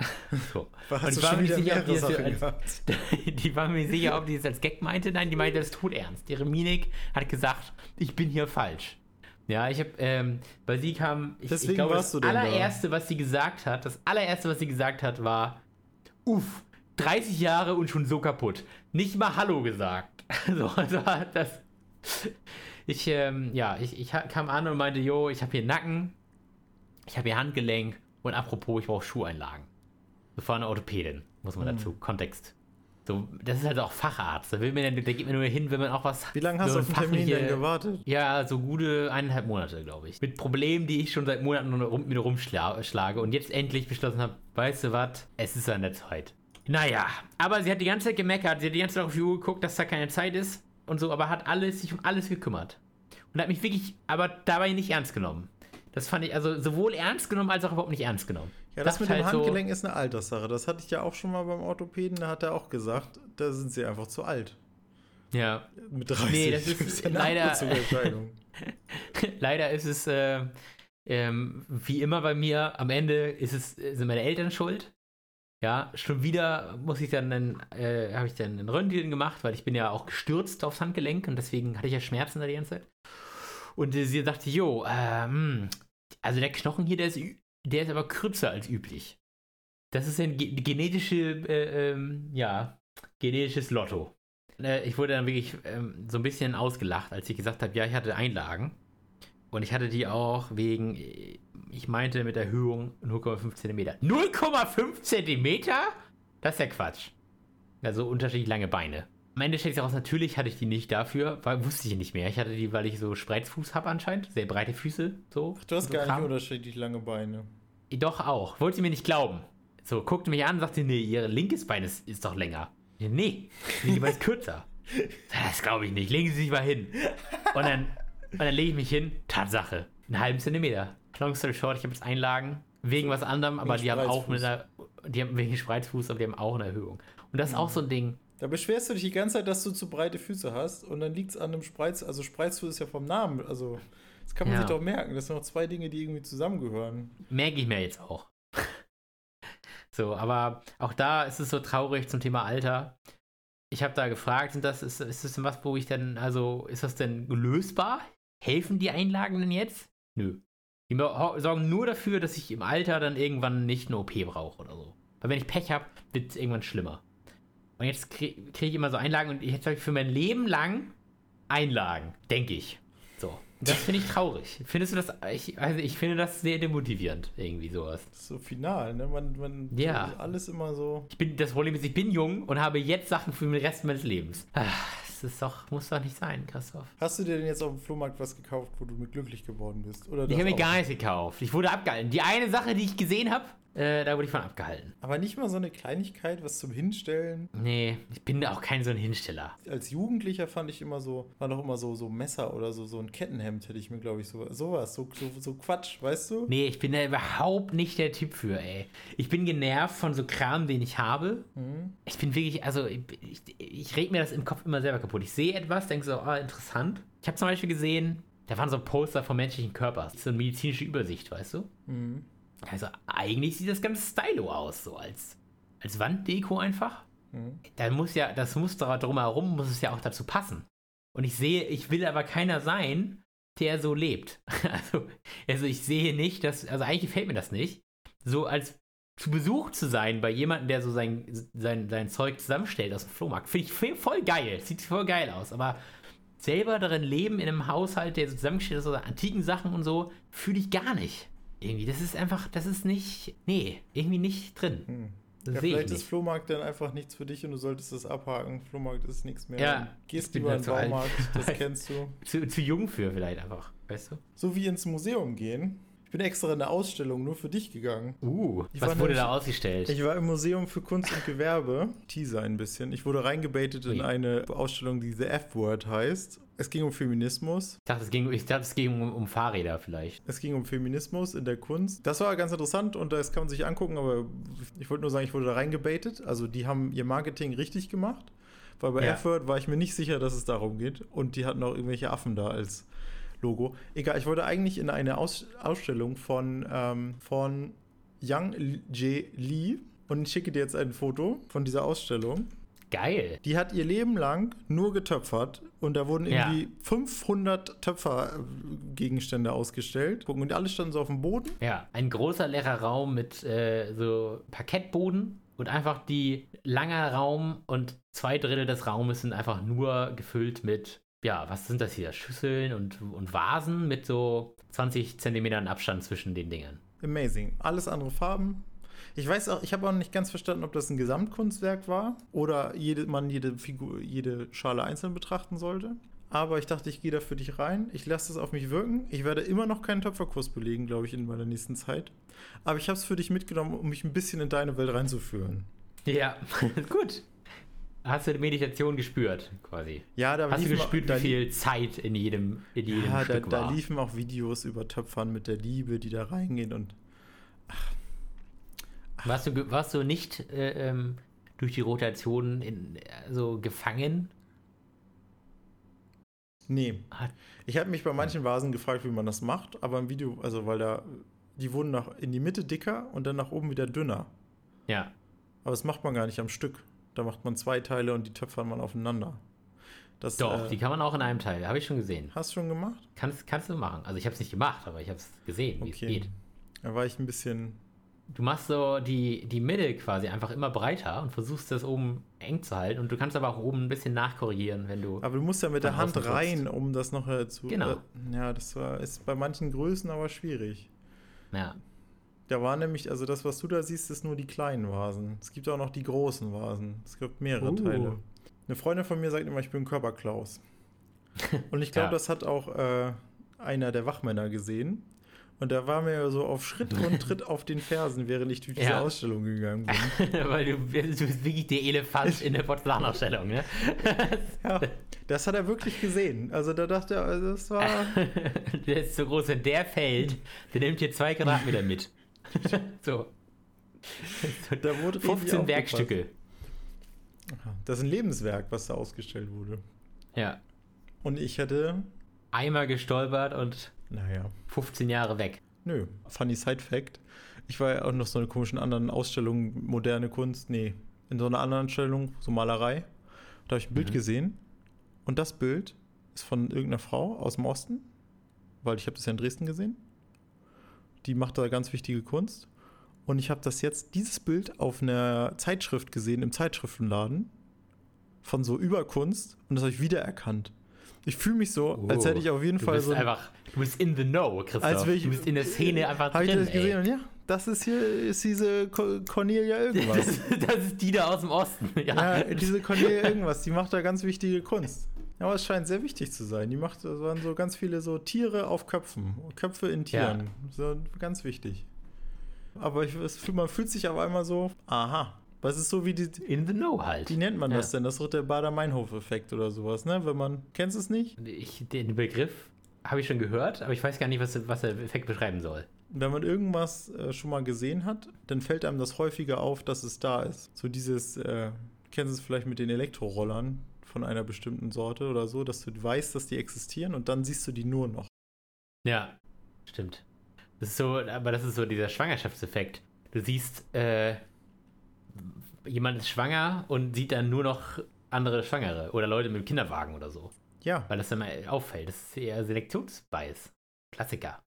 so. und ich war mir sicher, ob die, das als, die war mir sicher, ob die das als Gag meinte. Nein, die meinte das tut ernst. Ihre Minik hat gesagt, ich bin hier falsch. Ja, ich habe, ähm, weil sie kam, ich, ich glaube, das allererste, da? was sie gesagt hat, das allererste, was sie gesagt hat, war, uff, 30 Jahre und schon so kaputt. Nicht mal Hallo gesagt. so, also das, ich, ähm, ja, ich, ich kam an und meinte, jo, ich habe hier Nacken, ich habe ihr Handgelenk und apropos, ich brauche Schuheinlagen. So von einer Orthopädin, muss man mhm. dazu. Kontext. So, das ist halt auch Facharzt. Da, will man, da geht man nur hin, wenn man auch was. Wie lange hast so du auf den Termin denn gewartet? Ja, so gute eineinhalb Monate, glaube ich. Mit Problemen, die ich schon seit Monaten rum, mit rumschlage und jetzt endlich beschlossen habe, weißt du was, es ist an der Zeit. Naja, aber sie hat die ganze Zeit gemeckert, sie hat die ganze Zeit auf die Uhr geguckt, dass da keine Zeit ist und so, aber hat alles, sich um alles gekümmert. Und hat mich wirklich, aber dabei nicht ernst genommen. Das fand ich also sowohl ernst genommen als auch überhaupt nicht ernst genommen. Ja, das, das mit dem halt Handgelenk so, ist eine Alterssache. Das hatte ich ja auch schon mal beim Orthopäden. Da hat er auch gesagt, da sind sie einfach zu alt. Ja. Mit 30. Nee, das ist, ist ja leider. leider ist es äh, ähm, wie immer bei mir. Am Ende ist es, sind meine Eltern schuld. Ja, schon wieder muss ich dann, äh, habe ich dann einen Röntgen gemacht, weil ich bin ja auch gestürzt aufs Handgelenk und deswegen hatte ich ja Schmerzen da die ganze Zeit. Und sie sagte, jo, ähm, also der Knochen hier, der ist, der ist aber kürzer als üblich. Das ist ein genetische, äh, ähm, ja, genetisches Lotto. Äh, ich wurde dann wirklich ähm, so ein bisschen ausgelacht, als ich gesagt habe, ja, ich hatte Einlagen. Und ich hatte die auch wegen, ich meinte mit Erhöhung 0,5 cm. 0,5 cm? Das ist ja Quatsch. Also unterschiedlich lange Beine. Am Ende stellt sich heraus, natürlich hatte ich die nicht dafür, weil wusste ich nicht mehr. Ich hatte die, weil ich so Spreizfuß habe anscheinend, sehr breite Füße. So, Ach, du hast so gar Kram. nicht unterschiedlich lange Beine. Doch auch. Wollte sie mir nicht glauben. So, guckte mich an und sagte, nee, ihr linkes Bein ist, ist doch länger. Nee, die Bein ist kürzer. Das glaube ich nicht. Legen Sie sich mal hin. Und dann, und dann lege ich mich hin. Tatsache. Einen halben Zentimeter. Long story short, ich habe jetzt Einlagen. Wegen was anderem, aber die haben auch mit einer, die haben wegen Spreizfuß, aber die haben auch eine Erhöhung. Und das ist auch so ein Ding Da beschwerst du dich die ganze Zeit, dass du zu breite Füße hast und dann liegt es an einem Spreiz. Also Spreizfuß ist ja vom Namen. Also das kann man Ja. sich doch merken. Das sind noch zwei Dinge, die irgendwie zusammengehören. Merke ich mir jetzt auch. so, aber auch da ist es so traurig zum Thema Alter. Ich habe da gefragt, sind das, ist, ist das denn was, wo ich denn, also, ist das denn lösbar? Helfen die Einlagen denn jetzt? Nö. Die sorgen nur dafür, dass ich im Alter dann irgendwann nicht eine OP brauche oder so. Weil wenn ich Pech habe, wird es irgendwann schlimmer. Und jetzt kriege krieg ich immer so Einlagen und jetzt habe ich für mein Leben lang Einlagen, denke ich. So. Das finde ich traurig. Findest du das? Ich, also ich finde das sehr demotivierend, irgendwie sowas. Das ist so final, ne? Man, man Ja. alles immer so. Ich bin, das Problem ist, ich bin jung und habe jetzt Sachen für den Rest meines Lebens. Ah, Das ist doch, muss doch nicht sein, Christoph. Hast du dir denn jetzt auf dem Flohmarkt was gekauft, wo du mit glücklich geworden bist? Oder Ich habe mir gar nichts gekauft. Ich wurde abgehalten. Die eine Sache, die ich gesehen habe, äh, da wurde ich von abgehalten. Aber nicht mal so eine Kleinigkeit, was zum Hinstellen. Nee, ich bin auch kein so ein Hinsteller. Als Jugendlicher fand ich immer so, war doch immer so, so Messer oder so, so ein Kettenhemd hätte ich mir, glaube ich, so, sowas, so, so, so Quatsch, weißt du? Nee, ich bin da überhaupt nicht der Typ für, ey. Ich bin genervt von so Kram, den ich habe. Mhm. Ich bin wirklich, also ich, ich, ich reg mir das im Kopf immer selber kaputt. Ich sehe etwas, denke so, ah, interessant. Ich habe zum Beispiel gesehen, da waren so Poster vom menschlichen Körper. So eine medizinische Übersicht, weißt du? Mhm. Also eigentlich sieht das ganz stylo aus, so als, als Wanddeko einfach. Mhm. Da muss ja, das Muster drumherum muss es ja auch dazu passen. Und ich sehe, ich will aber keiner sein, der so lebt. Also, also ich sehe nicht, dass, also eigentlich gefällt mir das nicht, so als zu Besuch zu sein bei jemandem, der so sein, sein, sein Zeug zusammenstellt aus dem Flohmarkt. Finde ich voll- voll geil. Sieht voll geil aus. Aber selber darin leben in einem Haushalt, der so zusammengestellt ist aus antiken Sachen und so, fühle ich gar nicht. Irgendwie, das ist einfach, das ist nicht, nee, irgendwie nicht drin. Hm. Das Ja, vielleicht ist. Flohmarkt dann einfach nichts für dich und du solltest das abhaken. Flohmarkt ist nichts mehr. Ja, Gehst lieber in den. Baumarkt, das kennst du. Zu, zu jung für vielleicht einfach, weißt du? So wie ins Museum gehen. Ich bin extra in eine Ausstellung nur für dich gegangen. Uh, Ich was wurde nämlich- da ausgestellt? Ich war im Museum für Kunst und Gewerbe, Teaser ein bisschen. Ich wurde reingebaitet in eine Ausstellung, die The F-Word heißt. Es ging um Feminismus. Ich dachte, es ging, ich dachte, es ging um, um Fahrräder vielleicht. Es ging um Feminismus in der Kunst. Das war ganz interessant und das kann man sich angucken, aber ich wollte nur sagen, ich wurde da reingebaitet. Also die haben ihr Marketing richtig gemacht. Weil bei Ja. F-Word war ich mir nicht sicher, dass es darum geht. Und die hatten auch irgendwelche Affen da als Logo. Egal, ich wollte eigentlich in eine Aus Ausstellung von, ähm, von Yang J. Lee. Und ich schicke dir jetzt ein Foto von dieser Ausstellung. Geil. Die hat ihr Leben lang nur getöpfert und da wurden Ja. irgendwie 500 Töpfergegenstände ausgestellt. Und alle standen so auf dem Boden. Ja, ein großer leerer Raum mit äh, so Parkettboden und einfach die langer Raum und zwei Drittel des Raumes sind einfach nur gefüllt mit, ja, was sind das hier? Schüsseln und, und Vasen mit so 20 Zentimetern Abstand zwischen den Dingern. Amazing. Alles andere Farben. Ich weiß auch, ich habe auch nicht ganz verstanden, ob das ein Gesamtkunstwerk war oder jede, man jede Figur, jede Schale einzeln betrachten sollte. Aber ich dachte, ich gehe da für dich rein. Ich lasse das auf mich wirken. Ich werde immer noch keinen Töpferkurs belegen, glaube ich, in meiner nächsten Zeit. Aber ich habe es für dich mitgenommen, um mich ein bisschen in deine Welt reinzuführen. Ja, gut. Hast du die Meditation gespürt, quasi? Ja, da Hast du gespürt, da wie viel Zeit in jedem, in jedem Ja, da, Stück da war? liefen auch Videos über Töpfern mit der Liebe, die da reingehen und Warst du, warst du nicht äh, ähm, durch die Rotation in, äh, so gefangen? nee. Ich habe mich bei manchen Vasen gefragt, wie man das macht, aber im Video, also weil da, die wurden nach, in die Mitte dicker und dann nach oben wieder dünner. Ja. Aber das macht man gar nicht am Stück. Da macht man zwei Teile und die töpfert man aufeinander. Das Doch, äh, die kann man auch in einem Teil. Habe ich schon gesehen. hast du schon gemacht? Kannst, kannst du machen. Also ich habe es nicht gemacht, aber ich habe es gesehen, wie es Okay. geht. Da war ich ein bisschen. Du machst so die, die Mitte quasi einfach immer breiter und versuchst das oben eng zu halten. Und du kannst aber auch oben ein bisschen nachkorrigieren, wenn du. Aber du musst ja mit der Hand rein, um das noch äh, zu. Genau. Äh, ja, das war, ist bei manchen Größen aber schwierig. Ja. Da war nämlich, also das, was du da siehst, ist nur die kleinen Vasen. Es gibt auch noch die großen Vasen. Es gibt mehrere Uh. Teile. Eine Freundin von mir sagt immer, ich bin Körperklaus. Und ich glaube, Ja. das hat auch äh, einer der Wachmänner gesehen. Und da war mir so auf Schritt und Tritt auf den Fersen, während ich durch diese Ja. Ausstellung gegangen bin. Weil du, du bist wirklich der Elefant in der Porzellanerstellung, ne? Ja, das hat er wirklich gesehen. Also da dachte er, also das war. der ist so groß, wenn der fällt, der nimmt hier zwei Quadratmeter mit. so. Da wurde richtig 15 aufgepasst. Werkstücke. Das ist ein Lebenswerk, was da ausgestellt wurde. Ja. Und ich hätte, Einmal gestolpert und naja, 15 Jahre weg. nö. Funny Side Fact. Ich war ja auch noch so eine komischen anderen Ausstellung, moderne Kunst, nee, in so einer anderen Ausstellung, so Malerei. Da habe ich ein Bild Mhm. gesehen. Und das Bild ist von irgendeiner Frau aus dem Osten, weil ich habe das ja in Dresden gesehen. Die macht da ganz wichtige Kunst. Und ich habe das jetzt, dieses Bild auf einer Zeitschrift gesehen, im Zeitschriftenladen, von so Überkunst. Und das habe ich wiedererkannt. Ich fühle mich so, als hätte ich auf jeden Oh, du Fall bist so. einfach, du bist in the know, Christoph. Als ich- du bist in der Szene einfach Habe ich drin. das gesehen ey. und ja, das ist hier, ist diese Co- Cornelia irgendwas. Das, das ist die da aus dem Osten. Ja. ja, diese Cornelia irgendwas, die macht da ganz wichtige Kunst. Ja, aber es scheint sehr wichtig zu sein. Die macht, das waren so ganz viele so Tiere auf Köpfen. Köpfe in Tieren. So ganz wichtig. Aber ich, man fühlt sich auf einmal so, aha. Was ist so wie die, in the know halt. wie nennt man Ja. das denn? Das ist der Bader-Meinhof-Effekt oder sowas, ne? Wenn man, kennst du es nicht? Ich, den Begriff habe ich schon gehört, aber ich weiß gar nicht, was, was der Effekt beschreiben soll. Wenn man irgendwas äh, schon mal gesehen hat, dann fällt einem das häufiger auf, dass es da ist. So dieses, äh, kennst du es vielleicht mit den Elektrorollern von einer bestimmten Sorte oder so, dass du weißt, dass die existieren und dann siehst du die nur noch. Ja, stimmt. Das ist so, aber das ist so dieser Schwangerschaftseffekt. Du siehst, äh, jemand ist schwanger und sieht dann nur noch andere Schwangere oder Leute mit dem Kinderwagen oder so. Ja, Weil das dann mal auffällt. Das ist eher Selektionsbias. Klassiker.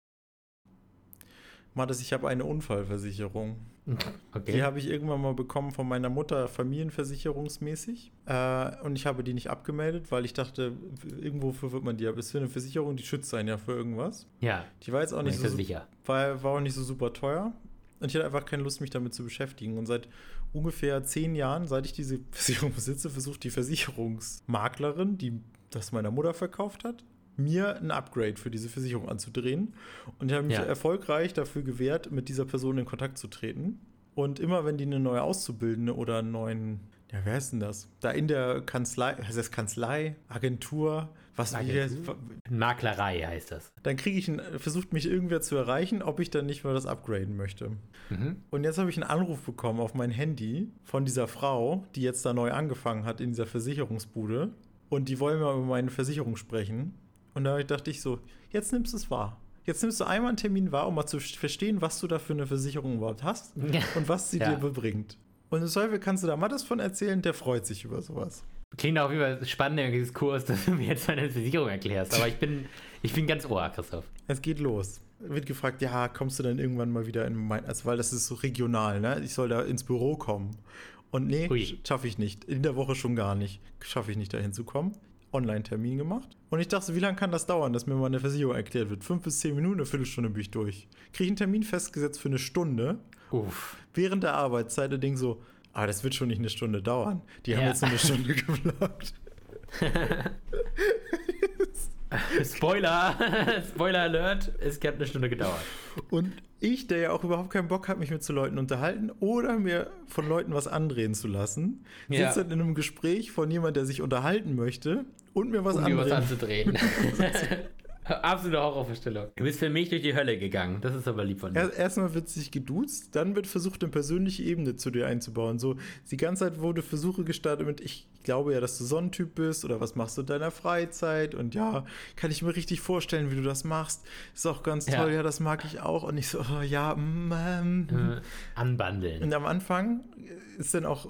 Mathis, ich habe eine Unfallversicherung. Okay. Die habe ich irgendwann mal bekommen von meiner Mutter familienversicherungsmäßig. Äh, und ich habe die nicht abgemeldet, weil ich dachte, irgendwo wird man die. Aber es ist für eine Versicherung, die schützt einen ja für irgendwas. ja, Die war jetzt auch nicht ich so, so sicher. war, war auch nicht so super teuer. Und ich hatte einfach keine Lust, mich damit zu beschäftigen. Und seit ungefähr zehn Jahren, seit ich diese Versicherung besitze, versucht die Versicherungsmaklerin, die das meiner Mutter verkauft hat, mir ein Upgrade für diese Versicherung anzudrehen. Und ich habe mich Ja. erfolgreich dafür gewehrt, mit dieser Person in Kontakt zu treten. Und immer wenn die eine neue Auszubildende oder einen neuen, ja, wer ist denn das? Da in der Kanzlei, heißt das Kanzlei, Agentur, was Agentur? Maklerei heißt das. dann kriege ich einen, versucht mich irgendwer zu erreichen, ob ich dann nicht mal das upgraden möchte. Mhm. Und jetzt habe ich einen Anruf bekommen auf mein Handy von dieser Frau, die jetzt da neu angefangen hat in dieser Versicherungsbude. Und die wollen mal über meine Versicherung sprechen. Und da dachte ich so, jetzt nimmst du es wahr. Jetzt nimmst du einmal einen Termin wahr, um mal zu verstehen, was du da für eine Versicherung überhaupt hast und was sie Ja. dir bebringt. Und im Zweifel kannst du da Mattes von erzählen, der freut sich über sowas. Klingt auf jeden Fall spannend, der Diskurs, dass du mir jetzt meine Versicherung erklärst. Aber ich bin, ich bin ganz ohr, Christoph. Es geht los. Wird gefragt, ja, kommst du dann irgendwann mal wieder in mein, also weil das ist so regional, ne? Ich soll da ins Büro kommen. Und nee, schaffe ich nicht. In der Woche schon gar nicht. Schaffe ich nicht, da hinzukommen. Online-Termin gemacht. Und ich dachte, wie lange kann das dauern, dass mir mal eine Versicherung erklärt wird? Fünf bis zehn Minuten, eine Viertelstunde bin ich durch. Kriege ich einen Termin festgesetzt für eine Stunde. Uff. Während der Arbeitszeit und denke so, ah, das wird schon nicht eine Stunde dauern. Die haben Ja. jetzt nur eine Stunde geblockt. Spoiler! Spoiler Alert! Es hat eine Stunde gedauert. Und ich, der ja auch überhaupt keinen Bock hat, mich mit so Leuten unterhalten oder mir von Leuten was andrehen zu lassen, Ja. sitze dann in einem Gespräch von jemand, der sich unterhalten möchte und mir was um dir was andrehen. anzudrehen. Absolute Horrorvorstellung. Du bist für mich durch die Hölle gegangen. Das ist aber lieb von dir. Erst- Erstmal wird sich geduzt, dann wird versucht, eine persönliche Ebene zu dir einzubauen. So, die ganze Zeit wurde Versuche gestartet mit, ich glaube ja, dass du Sonnentyp bist oder was machst du in deiner Freizeit und ja, kann ich mir richtig vorstellen, wie du das machst. Ist auch ganz Ja. toll, ja, das mag ich auch. Und ich so, oh, ja, mm, ähm, Äh, anbandeln. Und am Anfang ist dann auch,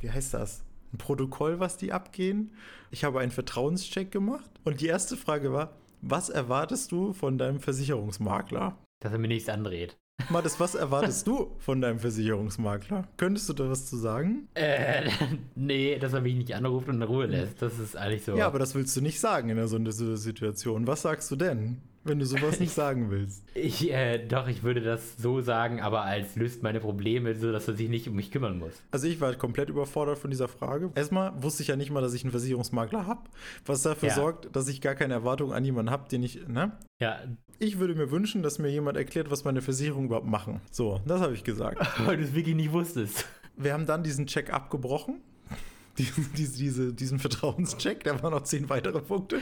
wie heißt das? Ein Protokoll, was die abgehen. Ich habe einen Vertrauenscheck gemacht und die erste Frage war, was erwartest du von deinem Versicherungsmakler? Dass er mir nichts andreht. Mathis, was erwartest du von deinem Versicherungsmakler? Könntest du da was zu sagen? Äh, nee, dass er mich nicht anruft und in Ruhe lässt. Das ist eigentlich so. Ja, aber das willst du nicht sagen in einer so einer Situation. Was sagst du denn, wenn du sowas nicht sagen willst? ich, äh, doch, ich würde das so sagen, aber als löst meine Probleme, so dass er sich nicht um mich kümmern muss. Also ich war komplett überfordert von dieser Frage. Erstmal wusste ich ja nicht mal, dass ich einen Versicherungsmakler habe, was dafür Ja. sorgt, dass ich gar keine Erwartung an jemanden habe, den ich, ne? Ja, Ich würde mir wünschen, dass mir jemand erklärt, was meine Versicherung überhaupt machen. So, das habe ich gesagt. weil du es wirklich nicht wusstest. Wir haben dann diesen Check abgebrochen. Diesen, diese, diese, diesen Vertrauenscheck, da waren noch zehn weitere Punkte.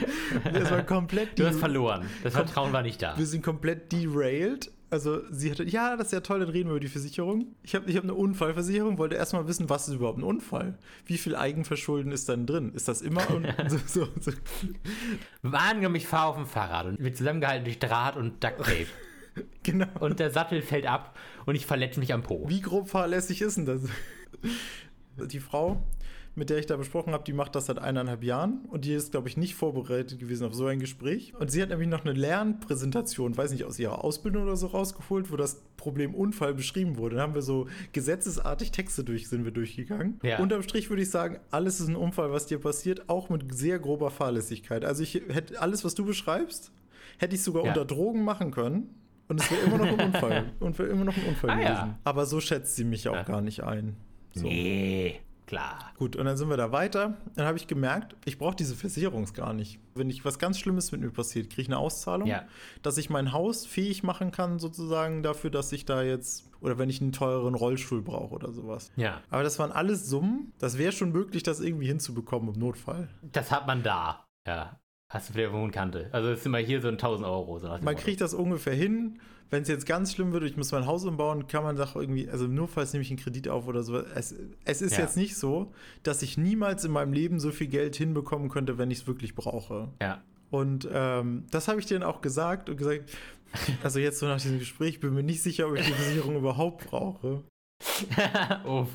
Das war komplett Du hast verloren. Das Vertrauen war nicht da. Wir sind komplett derailed Also sie hatte, ja, das ist ja toll, dann reden wir über die Versicherung. Ich habe ich hab eine Unfallversicherung, wollte erstmal wissen, was ist überhaupt ein Unfall? Wie viel Eigenverschulden ist dann drin? Ist das immer so, so, so. Angenommen, ich fahre auf dem Fahrrad und wird zusammengehalten durch Draht und Duct Tape. Genau. Und der Sattel fällt ab und ich verletze mich am Po. Wie grob fahrlässig ist denn das? Die Frau, mit der ich da besprochen habe, die macht das seit eineinhalb Jahren und die ist, glaube ich, nicht vorbereitet gewesen auf so ein Gespräch. Und sie hat nämlich noch eine Lernpräsentation, weiß nicht, aus ihrer Ausbildung oder so rausgeholt, wo das Problem Unfall beschrieben wurde. Dann haben wir so gesetzesartig Texte durch, sind wir durchgegangen. Ja. Unterm Strich würde ich sagen, alles ist ein Unfall, was dir passiert, auch mit sehr grober Fahrlässigkeit. Also ich hätte alles, was du beschreibst, hätte ich sogar Ja. unter Drogen machen können. Und es wäre immer noch ein Unfall. Und wäre immer noch ein Unfall Ah, gewesen. ja. Aber so schätzt sie mich auch gar nicht ein. So. Nee, klar. Gut, und dann sind wir da weiter. Dann habe ich gemerkt, ich brauche diese Versicherung gar nicht. Wenn ich was ganz Schlimmes mit mir passiert, kriege ich eine Auszahlung, Ja. dass ich mein Haus fähig machen kann, sozusagen dafür, dass ich da jetzt, oder wenn ich einen teureren Rollstuhl brauche oder sowas. Ja. Aber das waren alles Summen. Das wäre schon möglich, das irgendwie hinzubekommen im Notfall. Das hat man da. Ja. Hast du vielleicht irgendwo eine Kante. Also es ist immer hier so ein 1000 Euro. So Man kriegt das ungefähr hin. Wenn es jetzt ganz schlimm wird, ich muss mein Haus umbauen, kann man doch irgendwie, also nur falls nehme ich einen Kredit auf oder so. Es, es ist Ja. jetzt nicht so, dass ich niemals in meinem Leben so viel Geld hinbekommen könnte, wenn ich es wirklich brauche. Ja. Und ähm, das habe ich denen auch gesagt und gesagt, also jetzt so nach diesem Gespräch, ich bin mir nicht sicher, ob ich die Versicherung überhaupt brauche. Uff.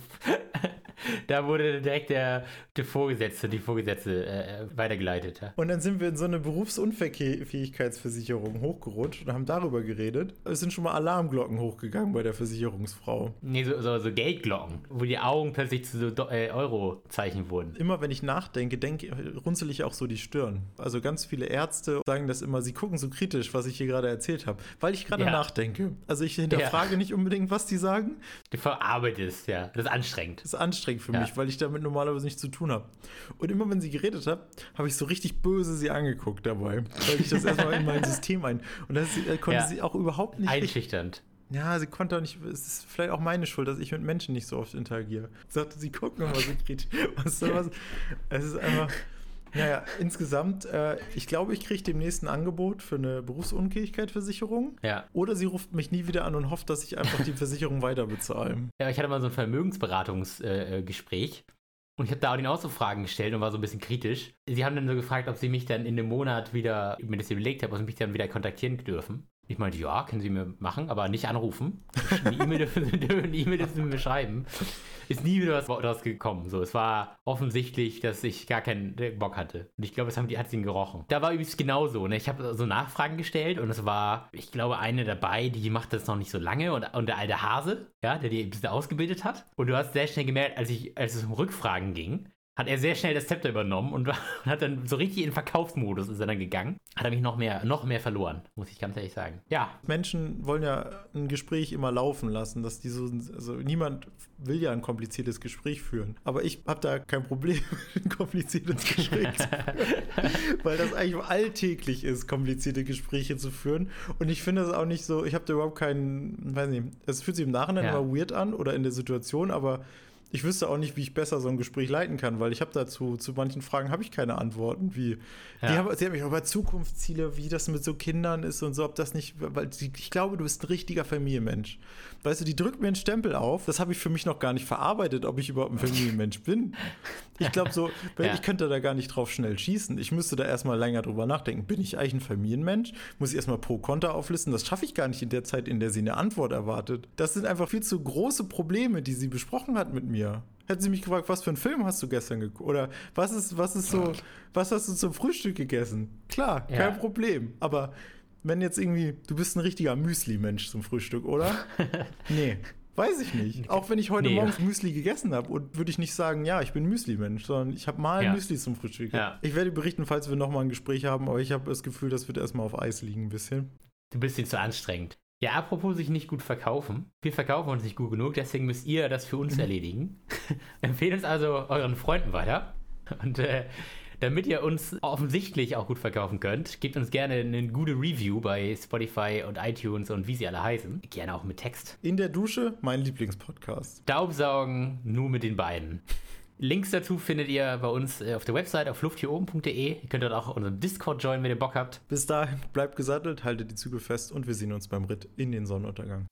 da wurde direkt der, der Vorgesetzte, die Vorgesetzte äh, weitergeleitet. Ja. Und dann sind wir in so eine Berufsunfähigkeitsversicherung hochgerutscht und haben darüber geredet. Es sind schon mal Alarmglocken hochgegangen bei der Versicherungsfrau. Nee, so, so, so Geldglocken, wo die Augen plötzlich zu so äh, Eurozeichen wurden. Immer wenn ich nachdenke, denke, runzel ich auch so die Stirn. Also ganz viele Ärzte sagen das immer, sie gucken so kritisch, was ich hier gerade erzählt habe, weil ich gerade Ja. nachdenke. Also ich hinterfrage nicht unbedingt, was die sagen. Du verarbeitest, ja. Das ist anstrengend. Das ist anstrengend für Ja. mich, weil ich damit normalerweise nichts zu tun habe. Und immer wenn sie geredet hat, habe ich so richtig böse sie angeguckt dabei, weil ich das erstmal in mein System ein. Und das äh, konnte Ja. sie auch überhaupt nicht. Einschüchternd. Ja, sie konnte auch nicht. Es ist vielleicht auch meine Schuld, dass ich mit Menschen nicht so oft interagiere. Sie sagte, sie guckt nochmal so kritisch. Was soll was? Es ist einfach. Naja, insgesamt, äh, ich glaube, ich kriege demnächst ein Angebot für eine Berufsunfähigkeitsversicherung. Ja. Oder sie ruft mich nie wieder an und hofft, dass ich einfach die Versicherung weiter bezahle. Ja, ich hatte mal so ein Vermögensberatungsgespräch. Äh, Gespräch. und ich habe da auch den auch so Fragen gestellt und war so ein bisschen kritisch. Sie haben dann so gefragt, ob sie mich dann in einem Monat wieder, ich mir das überlegt habe, ob sie mich dann wieder kontaktieren dürfen. Ich meinte, ja, können Sie mir machen, aber nicht anrufen. Eine E-Mail dürfen, Sie mir schreiben. Ist nie wieder was daraus gekommen. So, es war offensichtlich, dass ich gar keinen Bock hatte. Und ich glaube, das haben die, ihn gerochen. Da war übrigens genauso. Ne? Ich habe so Nachfragen gestellt und es war, ich glaube, eine dabei, die macht das noch nicht so lange und, und der alte Hase, ja, der die ein bisschen ausgebildet hat. Und du hast sehr schnell gemerkt, als, ich, als es um Rückfragen ging, hat er sehr schnell das Zepter übernommen und hat dann so richtig in Verkaufsmodus ist er dann gegangen. Hat er mich noch mehr, noch mehr verloren, muss ich ganz ehrlich sagen. Ja, Menschen wollen ja ein Gespräch immer laufen lassen, dass die so, also niemand will ja ein kompliziertes Gespräch führen. Aber ich habe da kein Problem mit ein kompliziertes Gespräch zu führen, weil das eigentlich alltäglich ist, komplizierte Gespräche zu führen. Und ich finde das auch nicht so, ich habe da überhaupt keinen, weiß nicht, es fühlt sich im Nachhinein Ja. immer weird an oder in der Situation, aber ich wüsste auch nicht, wie ich besser so ein Gespräch leiten kann, weil ich habe dazu, zu manchen Fragen habe ich keine Antworten, wie, die Ja. haben, sie haben mich auch über Zukunftsziele, wie das mit so Kindern ist und so, ob das nicht, weil sie, ich glaube, du bist ein richtiger Familienmensch. Weißt du, die drückt mir einen Stempel auf, das habe ich für mich noch gar nicht verarbeitet, ob ich überhaupt ein Familienmensch bin. Ich glaube so, weil Ja. ich könnte da gar nicht drauf schnell schießen. Ich müsste da erstmal länger drüber nachdenken. Bin ich eigentlich ein Familienmensch? Muss ich erstmal pro Konter auflisten? Das schaffe ich gar nicht in der Zeit, in der sie eine Antwort erwartet. Das sind einfach viel zu große Probleme, die sie besprochen hat mit mir. Hätten sie mich gefragt, was für einen Film hast du gestern geguckt? Oder was ist, was ist so, was hast du zum Frühstück gegessen? Klar, kein Ja. Problem. Aber wenn jetzt irgendwie, du bist ein richtiger Müsli-Mensch zum Frühstück, oder? nee. Weiß ich nicht. Auch wenn ich heute Nee. morgens Müsli gegessen habe, würde ich nicht sagen, ja, ich bin Müsli-Mensch, sondern ich habe mal Ja. Müsli zum Frühstück. Ja. Ich werde berichten, falls wir nochmal ein Gespräch haben, aber ich habe das Gefühl, das wird erstmal auf Eis liegen ein bisschen. Du bist ihnen zu anstrengend. Ja, apropos sich nicht gut verkaufen. Wir verkaufen uns nicht gut genug, deswegen müsst ihr das für uns erledigen. Empfehlt uns also euren Freunden weiter. Und äh, damit ihr uns offensichtlich auch gut verkaufen könnt, gebt uns gerne eine gute Review bei Spotify und iTunes und wie sie alle heißen. Gerne auch mit Text. In der Dusche, mein Lieblingspodcast. Staubsaugen nur mit den Beinen. Links dazu findet ihr bei uns äh, auf der Website auf lufthieroben.de. Ihr könnt dort auch unseren Discord joinen, wenn ihr Bock habt. Bis dahin, bleibt gesattelt, haltet die Zügel fest und wir sehen uns beim Ritt in den Sonnenuntergang.